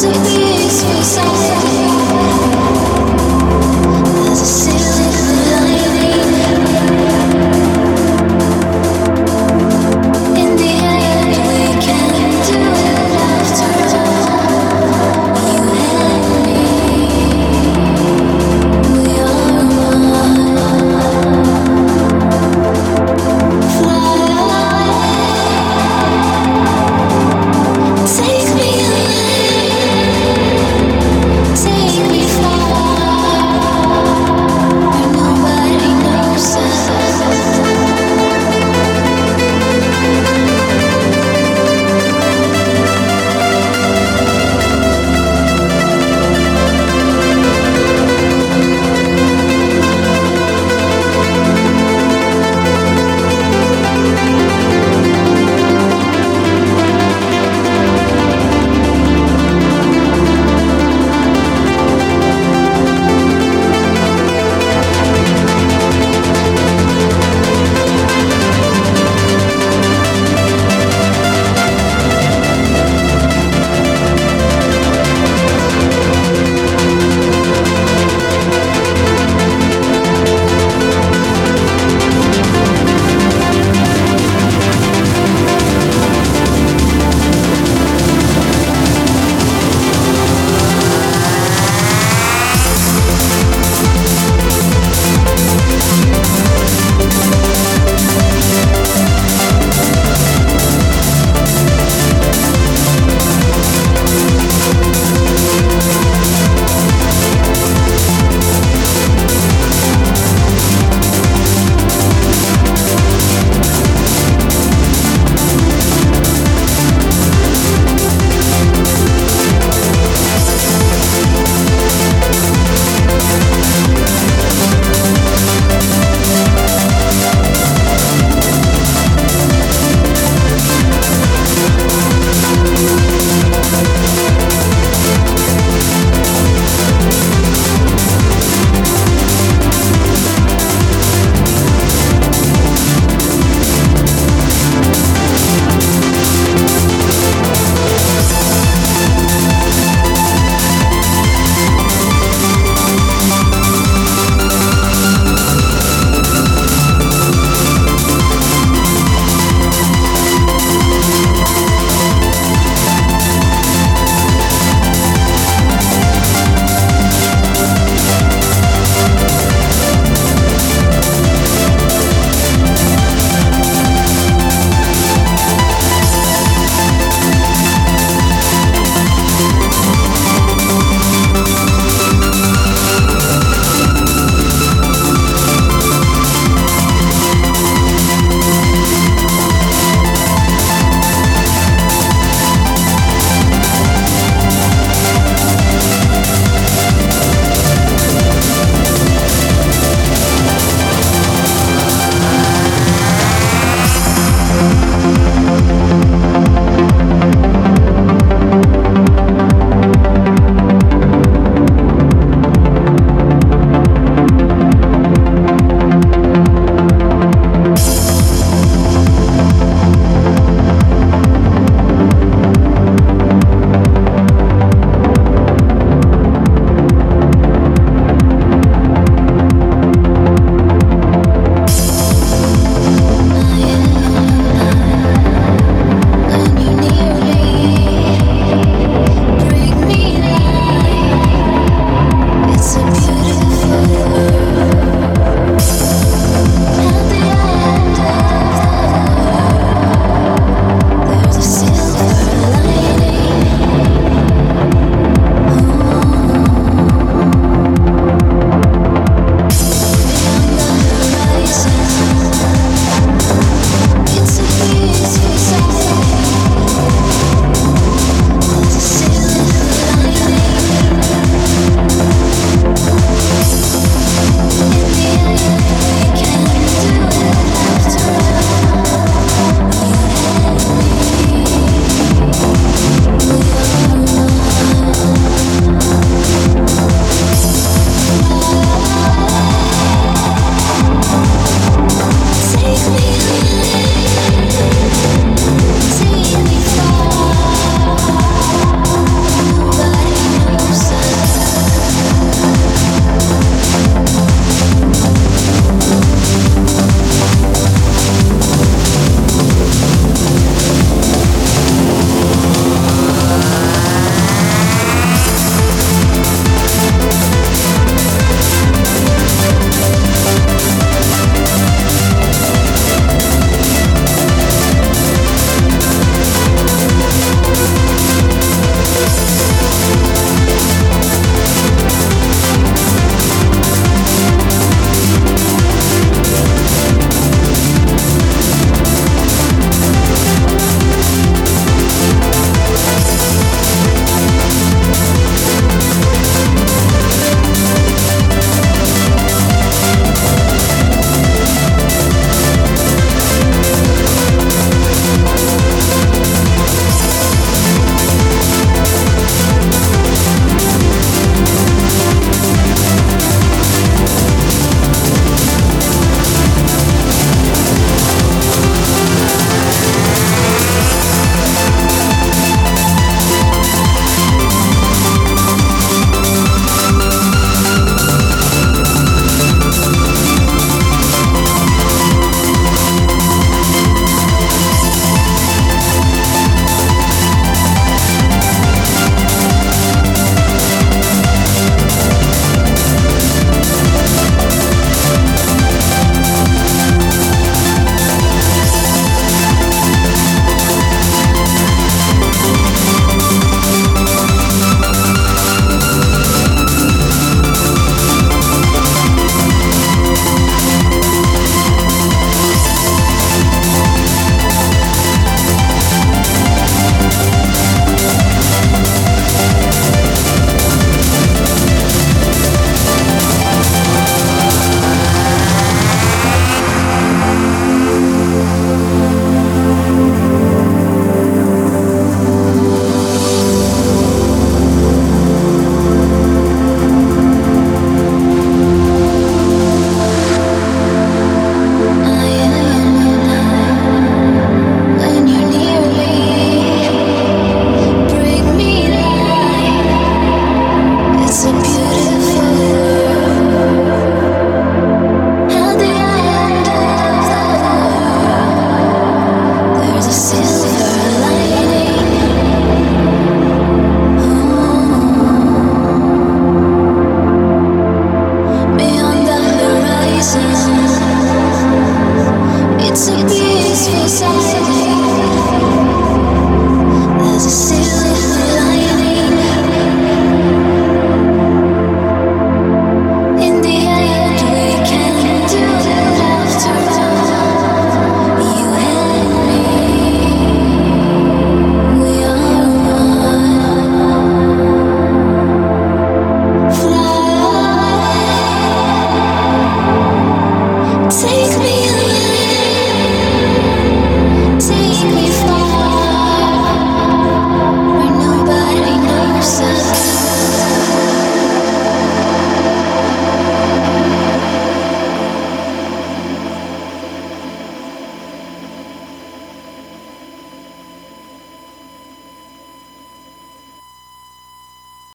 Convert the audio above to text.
Cause it is some